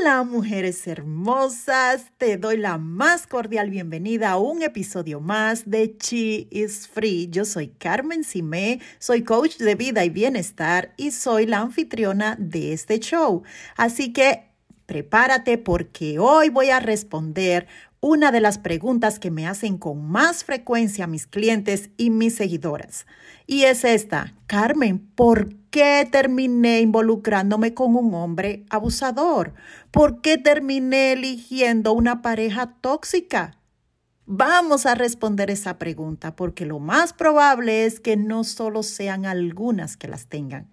Hola mujeres hermosas, te doy la más cordial bienvenida a un episodio más de Chi is Free. Yo soy Carmen Simé, soy coach de vida y bienestar y soy la anfitriona de este show. Así que prepárate porque hoy voy a responder una de las preguntas que me hacen con más frecuencia mis clientes y mis seguidoras. Y es esta, Carmen, ¿por qué terminé involucrándome con un hombre abusador? ¿Por qué terminé eligiendo una pareja tóxica? Vamos a responder esa pregunta porque lo más probable es que no solo sean algunas que las tengan.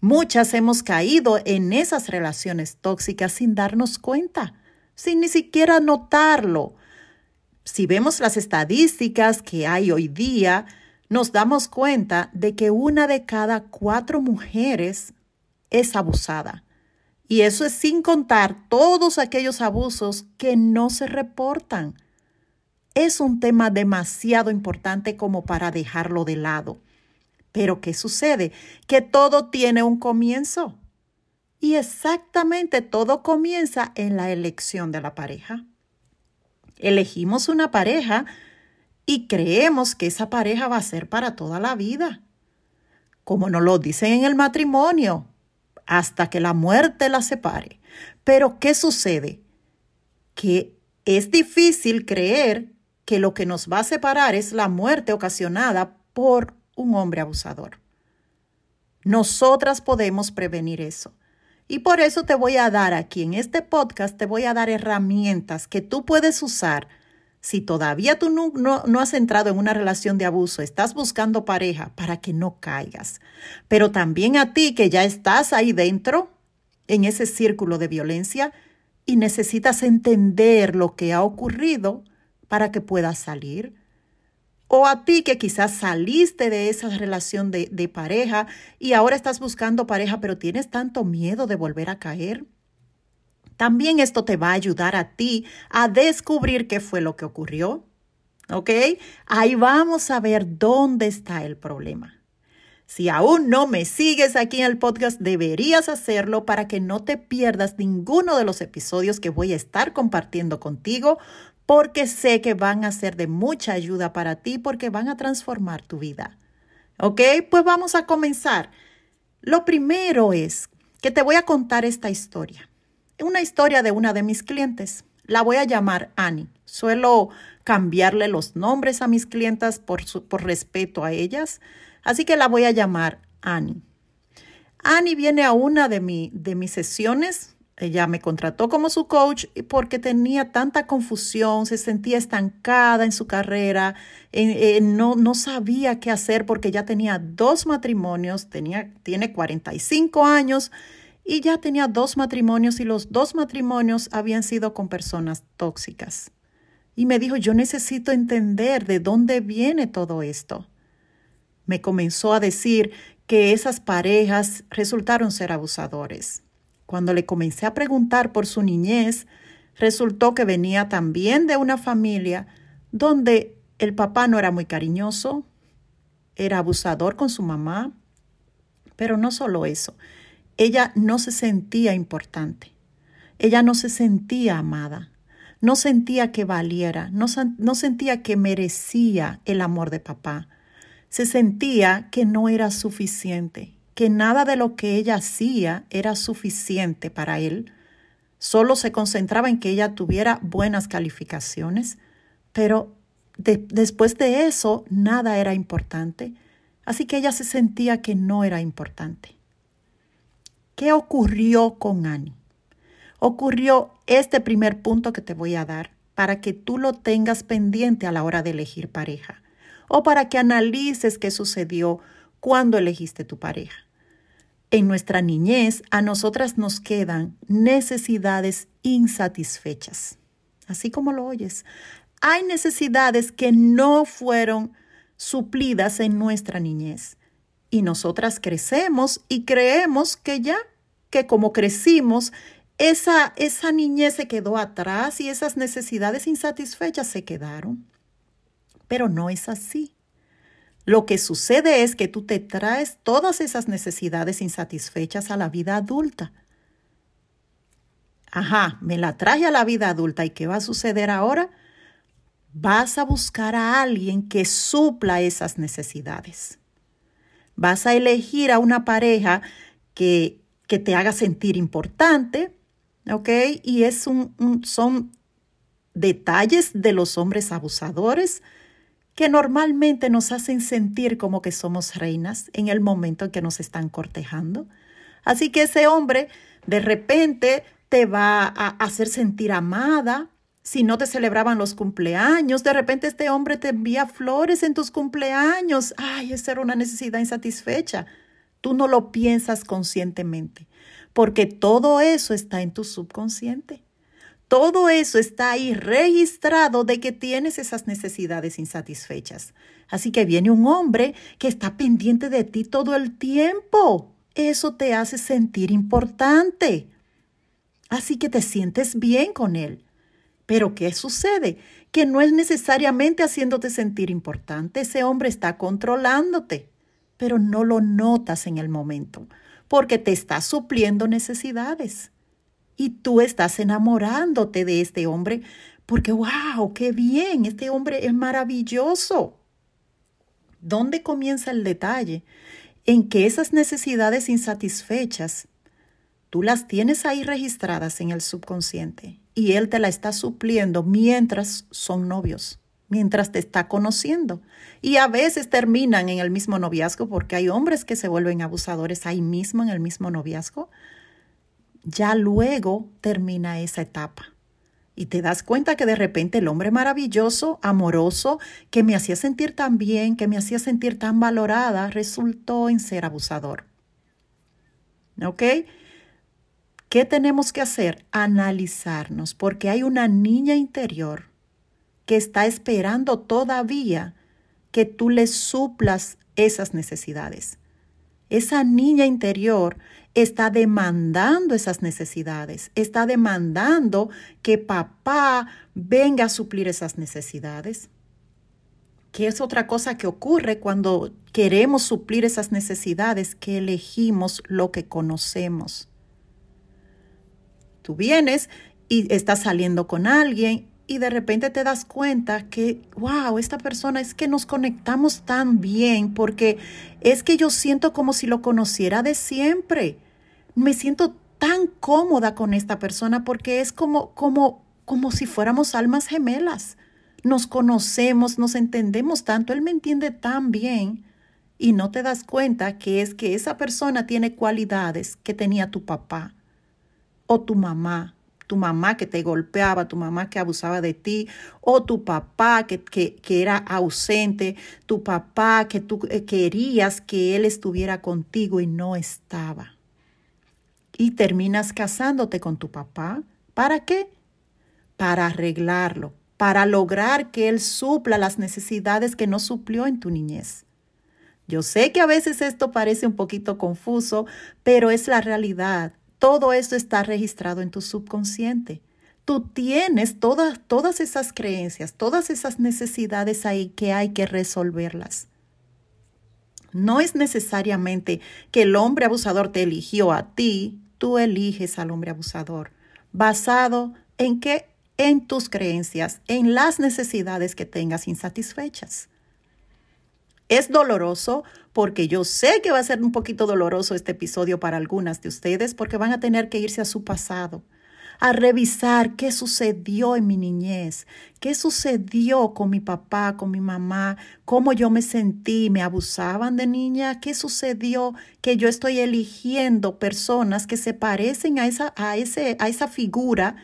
Muchas hemos caído en esas relaciones tóxicas sin darnos cuenta sin ni siquiera notarlo. Si vemos las estadísticas que hay hoy día, nos damos cuenta de que una de cada cuatro mujeres es abusada. Y eso es sin contar todos aquellos abusos que no se reportan. Es un tema demasiado importante como para dejarlo de lado. Pero ¿qué sucede? Que todo tiene un comienzo. Y exactamente todo comienza en la elección de la pareja. Elegimos una pareja y creemos que esa pareja va a ser para toda la vida. Como nos lo dicen en el matrimonio, hasta que la muerte la separe. Pero ¿qué sucede? Que es difícil creer que lo que nos va a separar es la muerte ocasionada por un hombre abusador. Nosotras podemos prevenir eso. Y por eso te voy a dar aquí en este podcast, te voy a dar herramientas que tú puedes usar. Si todavía tú no, no, has entrado en una relación de abuso, estás buscando pareja para que no caigas. Pero también a ti que ya estás ahí dentro, en ese círculo de violencia, y necesitas entender lo que ha ocurrido para que puedas salir o a ti que quizás saliste de esa relación de, pareja y ahora estás buscando pareja, pero tienes tanto miedo de volver a caer. También esto te va a ayudar a ti a descubrir qué fue lo que ocurrió. ¿Ok? Ahí vamos a ver dónde está el problema. Si aún no me sigues aquí en el podcast, deberías hacerlo para que no te pierdas ninguno de los episodios que voy a estar compartiendo contigo porque sé que van a ser de mucha ayuda para ti porque van a transformar tu vida. ¿Ok? Pues vamos a comenzar. Lo primero es que te voy a contar esta historia. Una historia de una de mis clientes. La voy a llamar Annie. Suelo cambiarle los nombres a mis clientas por, por respeto a ellas. Así que la voy a llamar Annie. Annie viene a una de, mi, de mis sesiones ella me contrató como su coach porque tenía tanta confusión, se sentía estancada en su carrera, no, no sabía qué hacer porque ya tenía dos matrimonios, tenía, tiene 45 años y ya tenía dos matrimonios y los dos matrimonios habían sido con personas tóxicas. Y me dijo, yo necesito entender de dónde viene todo esto. Me comenzó a decir que esas parejas resultaron ser abusadores cuando le comencé a preguntar por su niñez, resultó que venía también de una familia donde el papá no era muy cariñoso, era abusador con su mamá, pero no solo eso, ella no se sentía importante, ella no se sentía amada, no sentía que valiera, no, no sentía que merecía el amor de papá, se sentía que no era suficiente que nada de lo que ella hacía era suficiente para él. Solo se concentraba en que ella tuviera buenas calificaciones, pero después de eso nada era importante. Así que ella se sentía que no era importante. ¿Qué ocurrió con Annie? Ocurrió este primer punto que te voy a dar para que tú lo tengas pendiente a la hora de elegir pareja o para que analices qué sucedió cuando elegiste tu pareja. En nuestra niñez a nosotras nos quedan necesidades insatisfechas, así como lo oyes. Hay necesidades que no fueron suplidas en nuestra niñez y nosotras crecemos y creemos que ya, que como crecimos, esa, esa niñez se quedó atrás y esas necesidades insatisfechas se quedaron. Pero no es así. Lo que sucede es que tú te traes todas esas necesidades insatisfechas a la vida adulta. ajá, me la traje a la vida adulta y ¿qué va a suceder ahora? Vas a buscar a alguien que supla esas necesidades. Vas a elegir a una pareja que, que te haga sentir importante, ¿ok? Y es un, son detalles de los hombres abusadores que normalmente nos hacen sentir como que somos reinas en el momento en que nos están cortejando. Así que ese hombre de repente te va a hacer sentir amada. Si no te celebraban los cumpleaños, de repente este hombre te envía flores en tus cumpleaños. Ay, esa era una necesidad insatisfecha. Tú no lo piensas conscientemente, porque todo eso está en tu subconsciente. Todo eso está ahí registrado de que tienes esas necesidades insatisfechas. Así que viene un hombre que está pendiente de ti todo el tiempo. Eso te hace sentir importante. Así que te sientes bien con él. Pero ¿qué sucede? Que no es necesariamente haciéndote sentir importante. Ese hombre está controlándote, pero no lo notas en el momento, porque te está supliendo necesidades y tú estás enamorándote de este hombre porque, wow, qué bien, este hombre es maravilloso. ¿Dónde comienza el detalle? En que esas necesidades insatisfechas, tú las tienes ahí registradas en el subconsciente y él te la está supliendo mientras son novios, mientras te está conociendo. Y a veces terminan en el mismo noviazgo porque hay hombres que se vuelven abusadores ahí mismo en el mismo noviazgo ya luego termina esa etapa. Y te das cuenta que de repente el hombre maravilloso, amoroso, que me hacía sentir tan bien, que me hacía sentir tan valorada, resultó en ser abusador. ¿Ok? ¿Qué tenemos que hacer? Analizarnos, porque hay una niña interior que está esperando todavía que tú le suplas esas necesidades. Esa niña interior está demandando esas necesidades, está demandando que papá venga a suplir esas necesidades. ¿Qué es otra cosa que ocurre cuando queremos suplir esas necesidades? Que elegimos lo que conocemos. Tú vienes y estás saliendo con alguien y de repente te das cuenta que, wow, esta persona es que nos conectamos tan bien porque es que yo siento como si lo conociera de siempre me siento tan cómoda con esta persona porque es como, como, como si fuéramos almas gemelas. Nos conocemos, nos entendemos tanto, él me entiende tan bien y no te das cuenta que es que esa persona tiene cualidades que tenía tu papá o tu mamá, tu mamá que te golpeaba, tu mamá que abusaba de ti, o tu papá que, que, que era ausente, tu papá que tú eh, querías que él estuviera contigo y no estaba y terminas casándote con tu papá. ¿Para qué? Para arreglarlo, para lograr que él supla las necesidades que no suplió en tu niñez. Yo sé que a veces esto parece un poquito confuso, pero es la realidad. Todo esto está registrado en tu subconsciente. Tú tienes todas, todas esas creencias, todas esas necesidades ahí que hay que resolverlas. No es necesariamente que el hombre abusador te eligió a ti tú eliges al hombre abusador. ¿Basado en qué? En tus creencias, en las necesidades que tengas insatisfechas. Es doloroso porque yo sé que va a ser un poquito doloroso este episodio para algunas de ustedes porque van a tener que irse a su pasado a revisar qué sucedió en mi niñez, qué sucedió con mi papá, con mi mamá, cómo yo me sentí, me abusaban de niña, qué sucedió que yo estoy eligiendo personas que se parecen a esa, a ese, a esa figura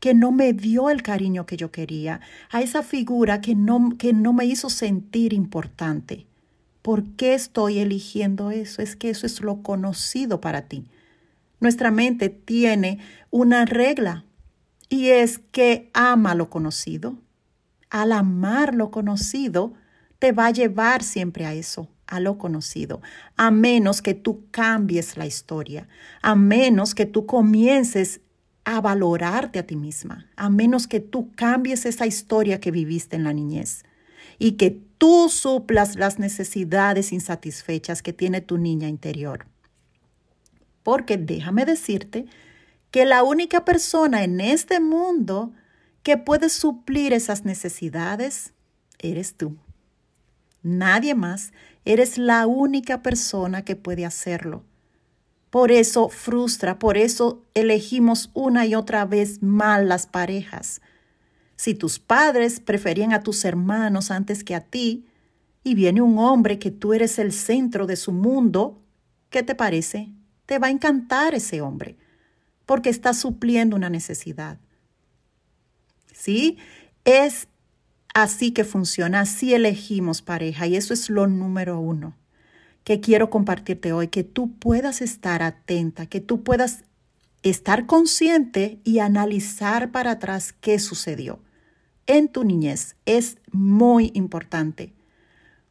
que no me dio el cariño que yo quería, a esa figura que no, que no me hizo sentir importante. ¿Por qué estoy eligiendo eso? Es que eso es lo conocido para ti. Nuestra mente tiene una regla y es que ama lo conocido. Al amar lo conocido, te va a llevar siempre a eso, a lo conocido, a menos que tú cambies la historia, a menos que tú comiences a valorarte a ti misma, a menos que tú cambies esa historia que viviste en la niñez y que tú suplas las necesidades insatisfechas que tiene tu niña interior. Porque déjame decirte que la única persona en este mundo que puede suplir esas necesidades eres tú. Nadie más. Eres la única persona que puede hacerlo. Por eso frustra, por eso elegimos una y otra vez mal las parejas. Si tus padres preferían a tus hermanos antes que a ti, y viene un hombre que tú eres el centro de su mundo, ¿qué te parece? Te va a encantar ese hombre, porque está supliendo una necesidad. ¿Sí? Es así que funciona, así elegimos pareja, y eso es lo número uno que quiero compartirte hoy, que tú puedas estar atenta, que tú puedas estar consciente y analizar para atrás qué sucedió en tu niñez. Es muy importante.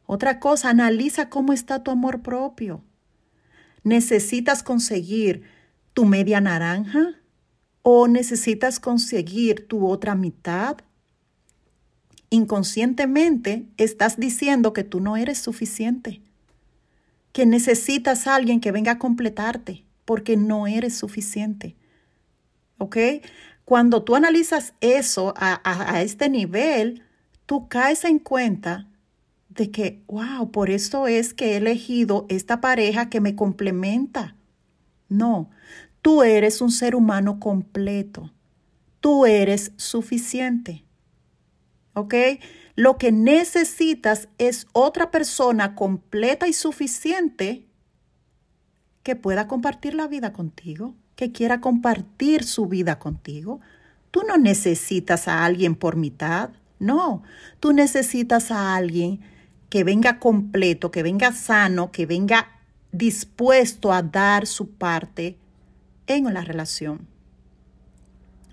Otra cosa, analiza cómo está tu amor propio. ¿Necesitas conseguir tu media naranja o necesitas conseguir tu otra mitad? Inconscientemente estás diciendo que tú no eres suficiente, que necesitas a alguien que venga a completarte porque no eres suficiente. ¿Ok? Cuando tú analizas eso a, a este nivel, tú caes en cuenta de que, wow, por eso es que he elegido esta pareja que me complementa. No, tú eres un ser humano completo. Tú eres suficiente. ¿Ok? Lo que necesitas es otra persona completa y suficiente que pueda compartir la vida contigo, que quiera compartir su vida contigo. Tú no necesitas a alguien por mitad, no, tú necesitas a alguien que venga completo, que venga sano, que venga dispuesto a dar su parte en la relación.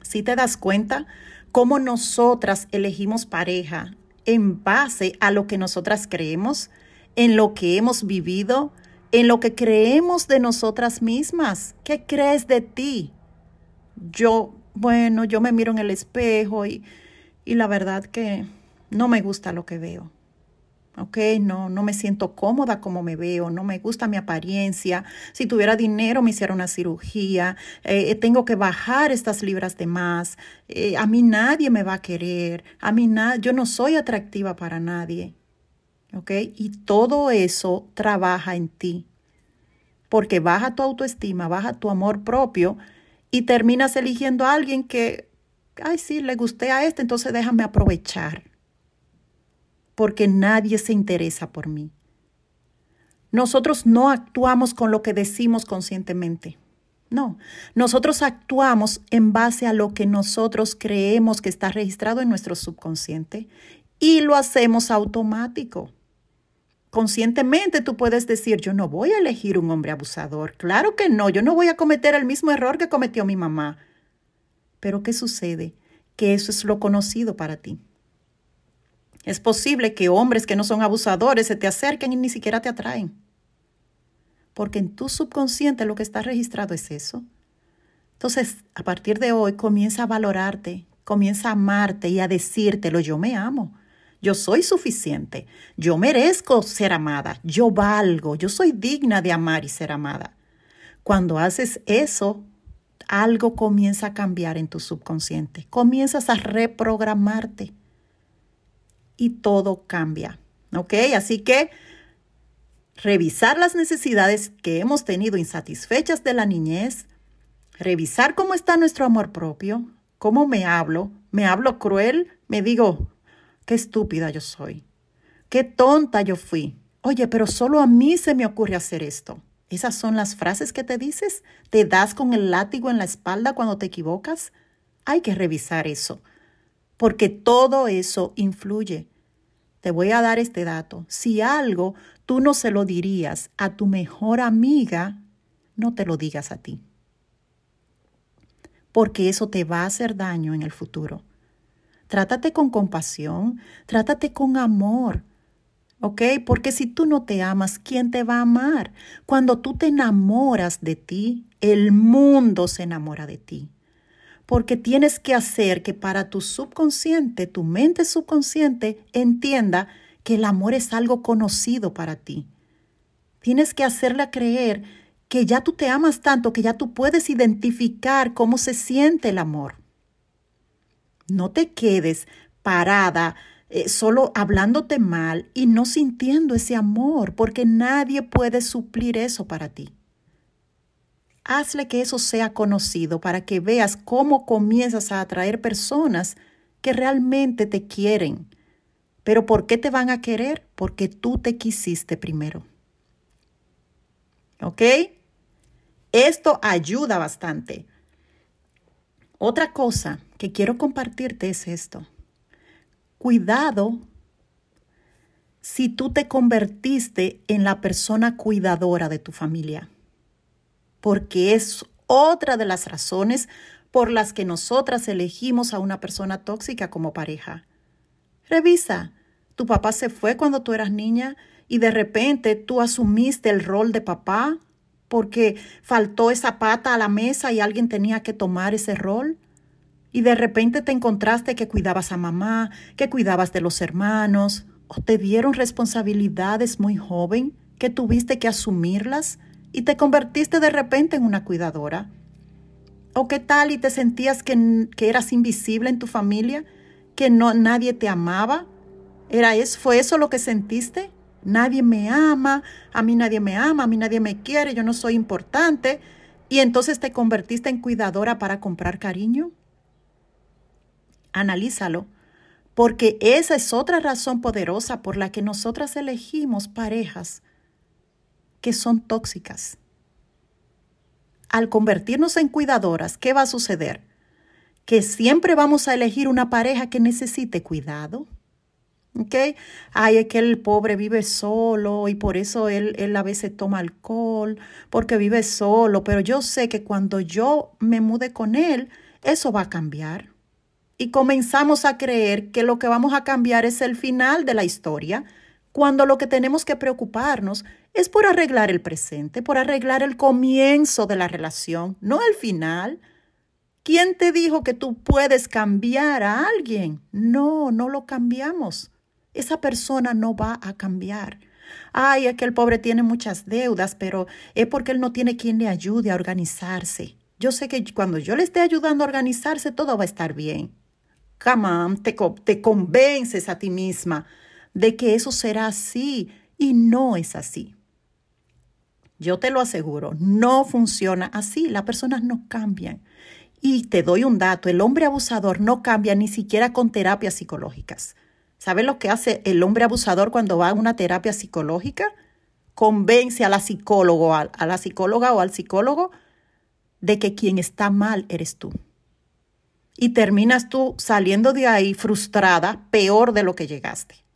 Si te das cuenta cómo nosotras elegimos pareja en base a lo que nosotras creemos, en lo que hemos vivido, en lo que creemos de nosotras mismas. ¿Qué crees de ti? Yo, bueno, yo me miro en el espejo y, y la verdad que no me gusta lo que veo. ¿Ok? No, no me siento cómoda como me veo, no me gusta mi apariencia. Si tuviera dinero me hiciera una cirugía, eh, tengo que bajar estas libras de más, eh, a mí nadie me va a querer, a mí yo no soy atractiva para nadie, ¿ok? Y todo eso trabaja en ti, porque baja tu autoestima, baja tu amor propio y terminas eligiendo a alguien que, ay, sí, le gusté a este, entonces déjame aprovechar porque nadie se interesa por mí. Nosotros no actuamos con lo que decimos conscientemente. No, nosotros actuamos en base a lo que nosotros creemos que está registrado en nuestro subconsciente y lo hacemos automático. Conscientemente tú puedes decir, yo no voy a elegir un hombre abusador. Claro que no, yo no voy a cometer el mismo error que cometió mi mamá. Pero ¿qué sucede? Que eso es lo conocido para ti. Es posible que hombres que no son abusadores se te acerquen y ni siquiera te atraen. Porque en tu subconsciente lo que está registrado es eso. Entonces, a partir de hoy, comienza a valorarte, comienza a amarte y a decírtelo, yo me amo, yo soy suficiente, yo merezco ser amada, yo valgo, yo soy digna de amar y ser amada. Cuando haces eso, algo comienza a cambiar en tu subconsciente, comienzas a reprogramarte y todo cambia. ¿Ok? Así que revisar las necesidades que hemos tenido insatisfechas de la niñez, revisar cómo está nuestro amor propio, cómo me hablo, me hablo cruel, me digo, qué estúpida yo soy, qué tonta yo fui. Oye, pero solo a mí se me ocurre hacer esto. Esas son las frases que te dices. ¿Te das con el látigo en la espalda cuando te equivocas? Hay que revisar eso porque todo eso influye. Te voy a dar este dato. Si algo tú no se lo dirías a tu mejor amiga, no te lo digas a ti. Porque eso te va a hacer daño en el futuro. Trátate con compasión, trátate con amor. ¿Ok? Porque si tú no te amas, ¿quién te va a amar? Cuando tú te enamoras de ti, el mundo se enamora de ti porque tienes que hacer que para tu subconsciente, tu mente subconsciente, entienda que el amor es algo conocido para ti. Tienes que hacerle creer que ya tú te amas tanto, que ya tú puedes identificar cómo se siente el amor. No te quedes parada eh, solo hablándote mal y no sintiendo ese amor, porque nadie puede suplir eso para ti. Hazle que eso sea conocido para que veas cómo comienzas a atraer personas que realmente te quieren. Pero ¿por qué te van a querer? Porque tú te quisiste primero. ¿Ok? Esto ayuda bastante. Otra cosa que quiero compartirte es esto. Cuidado si tú te convertiste en la persona cuidadora de tu familia, porque es otra de las razones por las que nosotras elegimos a una persona tóxica como pareja. Revisa, tu papá se fue cuando tú eras niña y de repente tú asumiste el rol de papá porque faltó esa pata a la mesa y alguien tenía que tomar ese rol y de repente te encontraste que cuidabas a mamá, que cuidabas de los hermanos, o te dieron responsabilidades muy joven que tuviste que asumirlas y te convertiste de repente en una cuidadora. ¿O qué tal y te sentías que, que eras invisible en tu familia, que no nadie te amaba? ¿Era eso, fue eso lo que sentiste? Nadie me ama, a mí nadie me ama, a mí nadie me quiere, yo no soy importante. Y entonces te convertiste en cuidadora para comprar cariño analízalo, porque esa es otra razón poderosa por la que nosotras elegimos parejas que son tóxicas. Al convertirnos en cuidadoras, ¿qué va a suceder? Que siempre vamos a elegir una pareja que necesite cuidado. ¿Ok? Ay, es que el pobre vive solo y por eso él, él a veces toma alcohol, porque vive solo, pero yo sé que cuando yo me mude con él, eso va a cambiar y comenzamos a creer que lo que vamos a cambiar es el final de la historia, cuando lo que tenemos que preocuparnos es por arreglar el presente, por arreglar el comienzo de la relación, no el final. ¿Quién te dijo que tú puedes cambiar a alguien? No, no lo cambiamos. Esa persona no va a cambiar. Ay, es que el pobre tiene muchas deudas, pero es porque él no tiene quien le ayude a organizarse. Yo sé que cuando yo le esté ayudando a organizarse, todo va a estar bien. Come te, te convences a ti misma de que eso será así y no es así. Yo te lo aseguro, no funciona así, las personas no cambian. Y te doy un dato, el hombre abusador no cambia ni siquiera con terapias psicológicas. ¿Sabes lo que hace el hombre abusador cuando va a una terapia psicológica? Convence a la psicólogo, a la psicóloga o al psicólogo de que quien está mal eres tú y terminas tú saliendo de ahí frustrada, peor de lo que llegaste.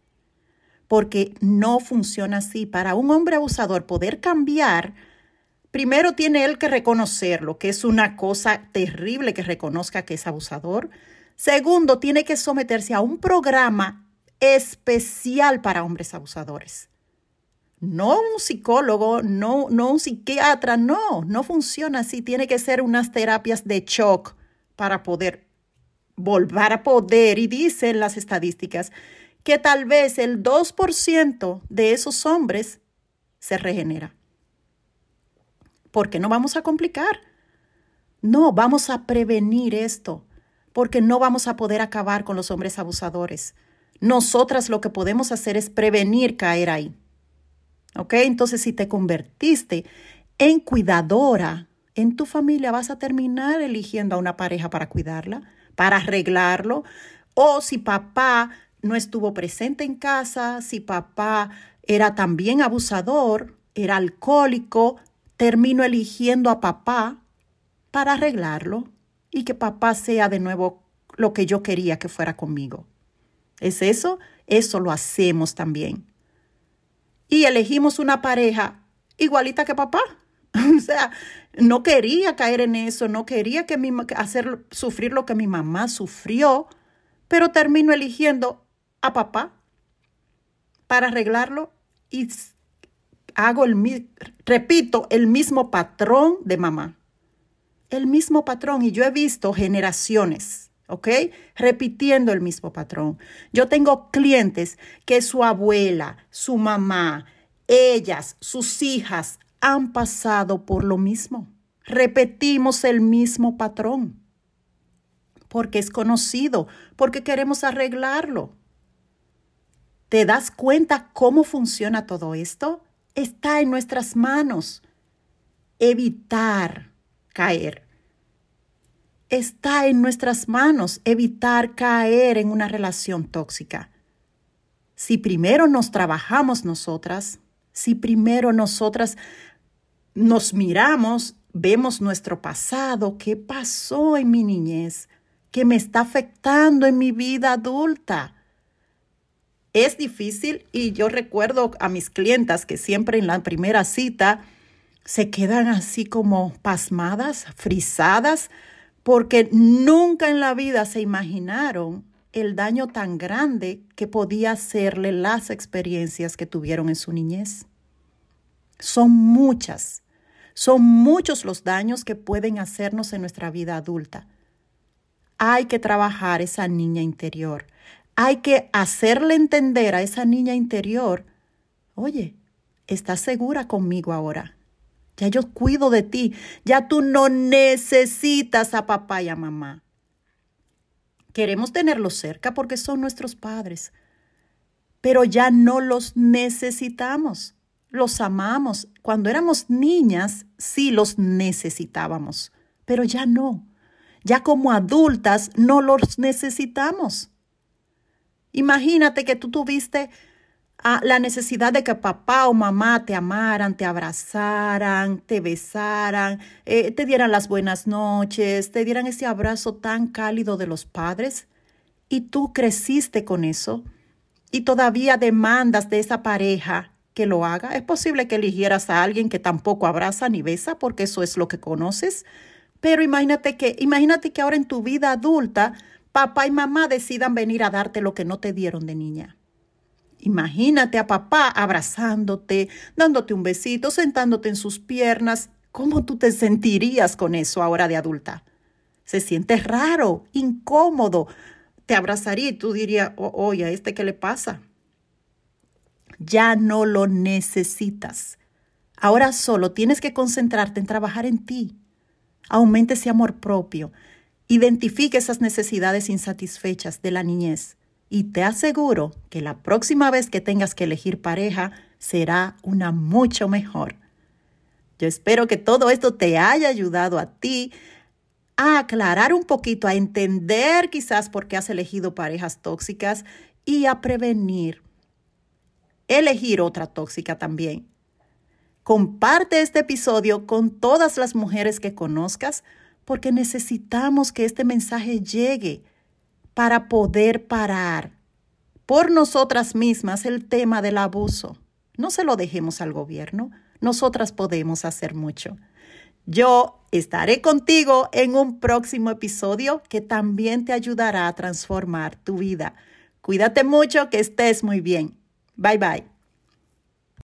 Porque no funciona así. Para un hombre abusador poder cambiar, primero tiene él que reconocerlo, que es una cosa terrible que reconozca que es abusador. Segundo, tiene que someterse a un programa especial para hombres abusadores. No un psicólogo, no, no un psiquiatra, no, no funciona así. Tiene que ser unas terapias de shock para poder volver a poder y dicen las estadísticas que tal vez el 2% de esos hombres se regenera. Porque no vamos a complicar. No, vamos a prevenir esto, porque no vamos a poder acabar con los hombres abusadores. Nosotras lo que podemos hacer es prevenir caer ahí. ¿Ok? Entonces, si te convertiste en cuidadora en tu familia, vas a terminar eligiendo a una pareja para cuidarla para arreglarlo. O si papá no estuvo presente en casa, si papá era también abusador, era alcohólico, termino eligiendo a papá para arreglarlo y que papá sea de nuevo lo que yo quería que fuera conmigo. ¿Es eso? Eso lo hacemos también. Y elegimos una pareja igualita que papá. o sea, no quería caer en eso, no quería que mi, hacer sufrir lo que mi mamá sufrió, pero termino eligiendo a papá para arreglarlo y hago el repito el mismo patrón de mamá. El mismo patrón y yo he visto generaciones, ¿ok? Repitiendo el mismo patrón. Yo tengo clientes que su abuela, su mamá, ellas, sus hijas han pasado por lo mismo. Repetimos el mismo patrón porque es conocido, porque queremos arreglarlo. ¿Te das cuenta cómo funciona todo esto? Está en nuestras manos. Evitar caer. Está en nuestras manos evitar caer en una relación tóxica. Si primero nos trabajamos nosotras, si primero nosotras nos miramos, vemos nuestro pasado, qué pasó en mi niñez, que me está afectando en mi vida adulta. Es difícil y yo recuerdo a mis clientas que siempre en la primera cita se quedan así como pasmadas, frisadas, porque nunca en la vida se imaginaron el daño tan grande que podía hacerle las experiencias que tuvieron en su niñez. Son muchas, son muchos los daños que pueden hacernos en nuestra vida adulta hay que trabajar esa niña interior. Hay que hacerle entender a esa niña interior, oye, estás segura conmigo ahora. Ya yo cuido de ti. Ya tú no necesitas a papá y a mamá. Queremos tenerlos cerca porque son nuestros padres. Pero ya no los necesitamos. Los amamos. Cuando éramos niñas, sí los necesitábamos. Pero ya no. Ya como adultas no los necesitamos. Imagínate que tú tuviste ah, la necesidad de que papá o mamá te amaran, te abrazaran, te besaran, eh, te dieran las buenas noches, te dieran ese abrazo tan cálido de los padres. Y tú creciste con eso y todavía demandas de esa pareja que lo haga. Es posible que eligieras a alguien que tampoco abraza ni besa porque eso es lo que conoces. Pero imagínate que, imagínate que ahora en tu vida adulta, papá y mamá decidan venir a darte lo que no te dieron de niña. Imagínate a papá abrazándote, dándote un besito, sentándote en sus piernas. ¿Cómo tú te sentirías con eso ahora de adulta? Se siente raro, incómodo. Te abrazaría y tú dirías, oye, ¿a este qué le pasa? Ya no lo necesitas. Ahora solo tienes que concentrarte en trabajar en ti, Aumente ese amor propio. Identifique esas necesidades insatisfechas de la niñez y te aseguro que la próxima vez que tengas que elegir pareja será una mucho mejor. Yo espero que todo esto te haya ayudado a ti a aclarar un poquito, a entender quizás por qué has elegido parejas tóxicas y a prevenir elegir otra tóxica también. Comparte este episodio con todas las mujeres que conozcas porque necesitamos que este mensaje llegue para poder parar por nosotras mismas el tema del abuso. No se lo dejemos al gobierno, nosotras podemos hacer mucho. Yo estaré contigo en un próximo episodio que también te ayudará a transformar tu vida. Cuídate mucho, que estés muy bien. Bye bye.